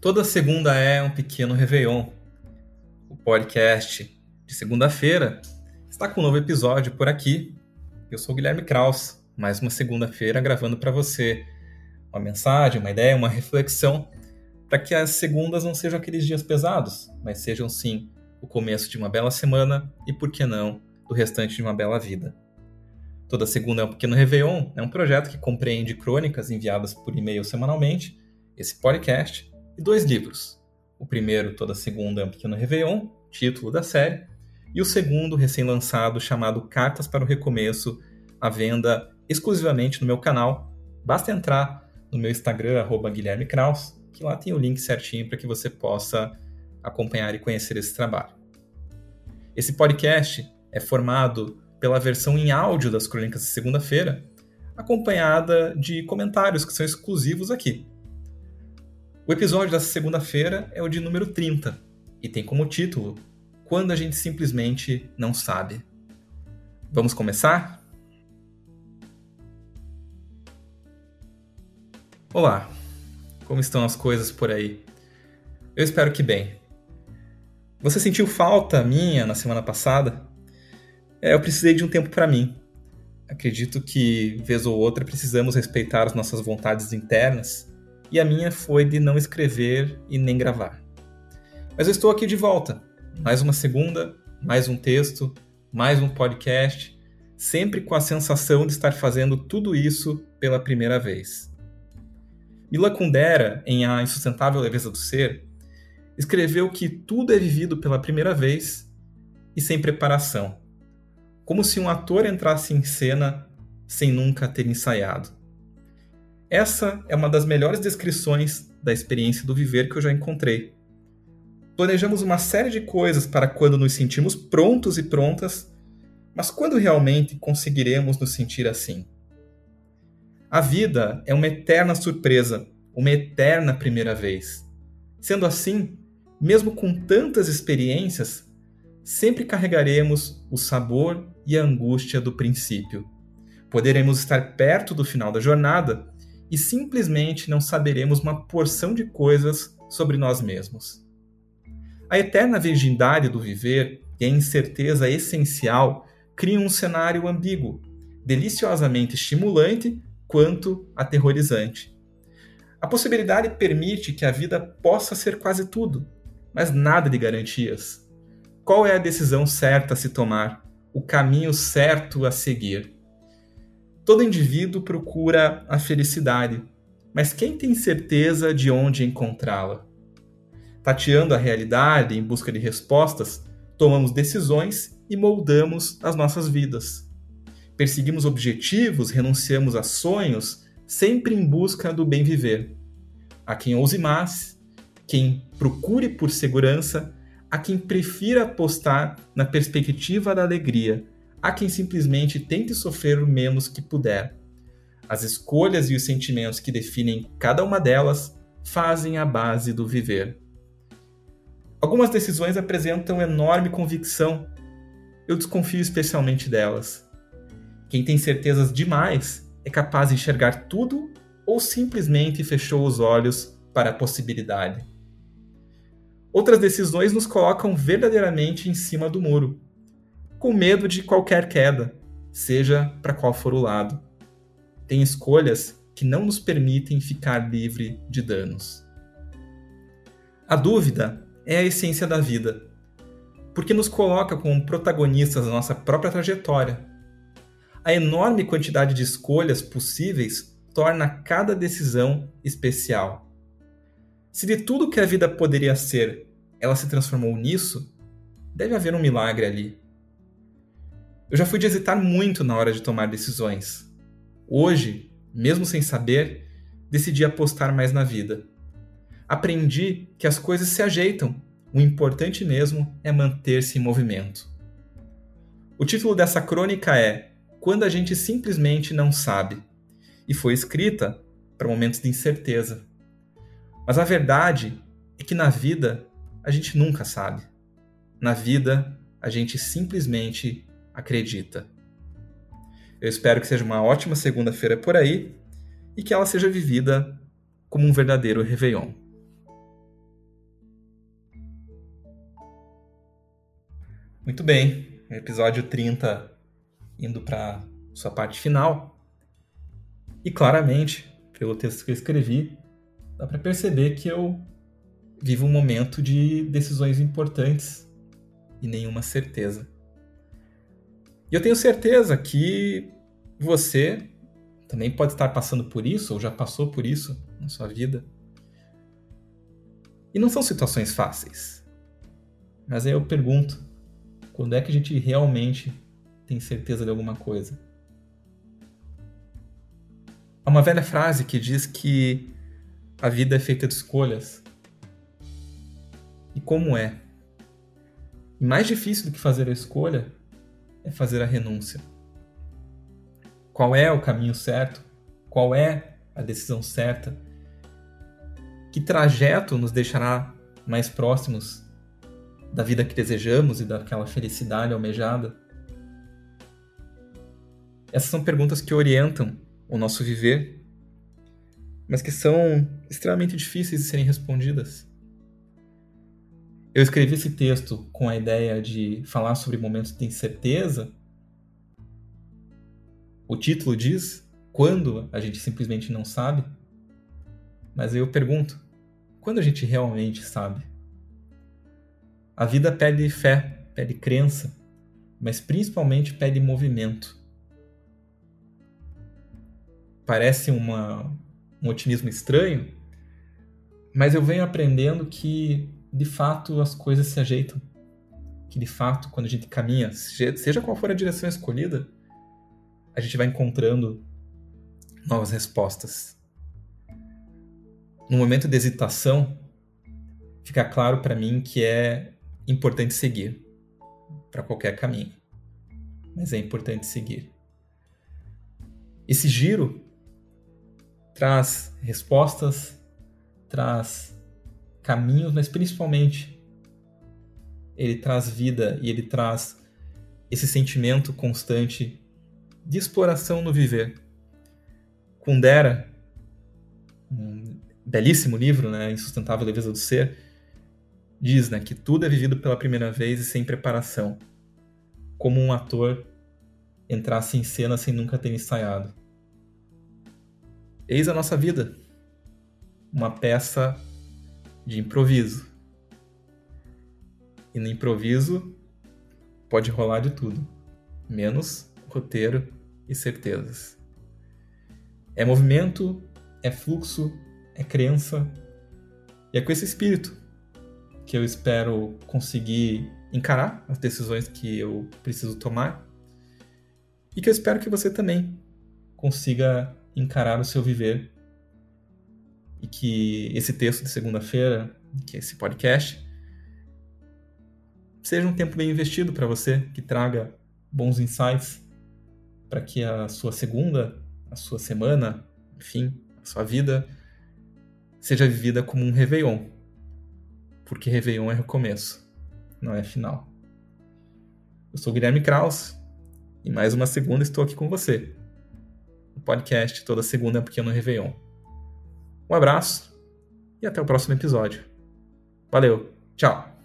Toda segunda é um pequeno Réveillon. O podcast de segunda-feira está com um novo episódio por aqui. Eu sou o Guilherme Kraus, mais uma segunda-feira gravando para você uma mensagem, uma ideia, uma reflexão, para que as segundas não sejam aqueles dias pesados, mas sejam sim o começo de uma bela semana e, por que não, do restante de uma bela vida. Toda segunda é um pequeno Réveillon, é um projeto que compreende crônicas enviadas por e-mail semanalmente, esse podcast e dois livros. O primeiro, toda segunda, é um pequeno Réveillon, título da série, e o segundo, recém-lançado, chamado Cartas para o Recomeço, à venda exclusivamente no meu canal. Basta entrar no meu Instagram, arroba Guilherme Kraus, que lá tem o link certinho para que você possa acompanhar e conhecer esse trabalho. Esse podcast é formado pela versão em áudio das Crônicas de Segunda-feira, acompanhada de comentários que são exclusivos aqui. O episódio dessa segunda-feira é o de número 30 e tem como título Quando a gente simplesmente não sabe. Vamos começar? Olá, como estão as coisas por aí? Eu espero que bem. Você sentiu falta minha na semana passada? É, eu precisei de um tempo para mim. Acredito que, vez ou outra, precisamos respeitar as nossas vontades internas e a minha foi de não escrever e nem gravar. Mas eu estou aqui de volta. Mais uma segunda, mais um texto, mais um podcast, sempre com a sensação de estar fazendo tudo isso pela primeira vez. Mila Kundera, em A Insustentável Leveza do Ser, escreveu que tudo é vivido pela primeira vez e sem preparação, como se um ator entrasse em cena sem nunca ter ensaiado. Essa é uma das melhores descrições da experiência do viver que eu já encontrei. Planejamos uma série de coisas para quando nos sentimos prontos e prontas, mas quando realmente conseguiremos nos sentir assim? A vida é uma eterna surpresa, uma eterna primeira vez. Sendo assim, mesmo com tantas experiências, sempre carregaremos o sabor e a angústia do princípio. Poderemos estar perto do final da jornada e simplesmente não saberemos uma porção de coisas sobre nós mesmos. A eterna virgindade do viver e a incerteza essencial criam um cenário ambíguo, deliciosamente estimulante quanto aterrorizante. A possibilidade permite que a vida possa ser quase tudo, mas nada de garantias. Qual é a decisão certa a se tomar? O caminho certo a seguir? Todo indivíduo procura a felicidade, mas quem tem certeza de onde encontrá-la? Tateando a realidade em busca de respostas, tomamos decisões e moldamos as nossas vidas. Perseguimos objetivos, renunciamos a sonhos, sempre em busca do bem viver. Há quem ouse mais, quem procure por segurança, há quem prefira apostar na perspectiva da alegria há quem simplesmente tente sofrer o menos que puder. As escolhas e os sentimentos que definem cada uma delas fazem a base do viver. Algumas decisões apresentam enorme convicção. Eu desconfio especialmente delas. Quem tem certezas demais é capaz de enxergar tudo ou simplesmente fechou os olhos para a possibilidade. Outras decisões nos colocam verdadeiramente em cima do muro com medo de qualquer queda, seja para qual for o lado. Tem escolhas que não nos permitem ficar livre de danos. A dúvida é a essência da vida, porque nos coloca como protagonistas da nossa própria trajetória. A enorme quantidade de escolhas possíveis torna cada decisão especial. Se de tudo que a vida poderia ser, ela se transformou nisso, deve haver um milagre ali. Eu já fui de hesitar muito na hora de tomar decisões. Hoje, mesmo sem saber, decidi apostar mais na vida. Aprendi que as coisas se ajeitam, o importante mesmo é manter-se em movimento. O título dessa crônica é Quando a gente simplesmente não sabe, e foi escrita para momentos de incerteza. Mas a verdade é que na vida a gente nunca sabe. Na vida a gente simplesmente acredita. Eu espero que seja uma ótima segunda-feira por aí e que ela seja vivida como um verdadeiro Réveillon. Muito bem, episódio 30 indo para sua parte final. E claramente, pelo texto que eu escrevi, dá para perceber que eu vivo um momento de decisões importantes e nenhuma certeza. E eu tenho certeza que você também pode estar passando por isso, ou já passou por isso na sua vida. E não são situações fáceis. Mas aí eu pergunto: quando é que a gente realmente tem certeza de alguma coisa? Há uma velha frase que diz que a vida é feita de escolhas. E como é? E mais difícil do que fazer a escolha é fazer a renúncia. Qual é o caminho certo? Qual é a decisão certa? Que trajeto nos deixará mais próximos da vida que desejamos e daquela felicidade almejada? Essas são perguntas que orientam o nosso viver, mas que são extremamente difíceis de serem respondidas. Eu escrevi esse texto com a ideia de falar sobre momentos de incerteza. O título diz quando a gente simplesmente não sabe. Mas eu pergunto, quando a gente realmente sabe? A vida pede fé, pede crença, mas principalmente pede movimento. Parece uma, um otimismo estranho, mas eu venho aprendendo que de fato as coisas se ajeitam. Que de fato, quando a gente caminha, seja qual for a direção escolhida, a gente vai encontrando novas respostas. No momento de hesitação, fica claro para mim que é importante seguir para qualquer caminho. Mas é importante seguir. Esse giro traz respostas, traz caminhos, mas principalmente ele traz vida e ele traz esse sentimento constante de exploração no viver. Kundera, um belíssimo livro, né, Insustentável Leveza do Ser, diz né, que tudo é vivido pela primeira vez e sem preparação, como um ator entrasse em cena sem nunca ter ensaiado. Eis a nossa vida, uma peça de improviso. E no improviso pode rolar de tudo, menos roteiro e certezas. É movimento, é fluxo, é crença. E é com esse espírito que eu espero conseguir encarar as decisões que eu preciso tomar e que eu espero que você também consiga encarar o seu viver e que esse texto de segunda-feira, que esse podcast, seja um tempo bem investido para você, que traga bons insights para que a sua segunda, a sua semana, enfim, a sua vida seja vivida como um Réveillon. Porque Réveillon é recomeço, não é final. Eu sou Guilherme Kraus e mais uma segunda estou aqui com você. O podcast toda segunda é Pequeno Réveillon. Um abraço e até o próximo episódio. Valeu, tchau!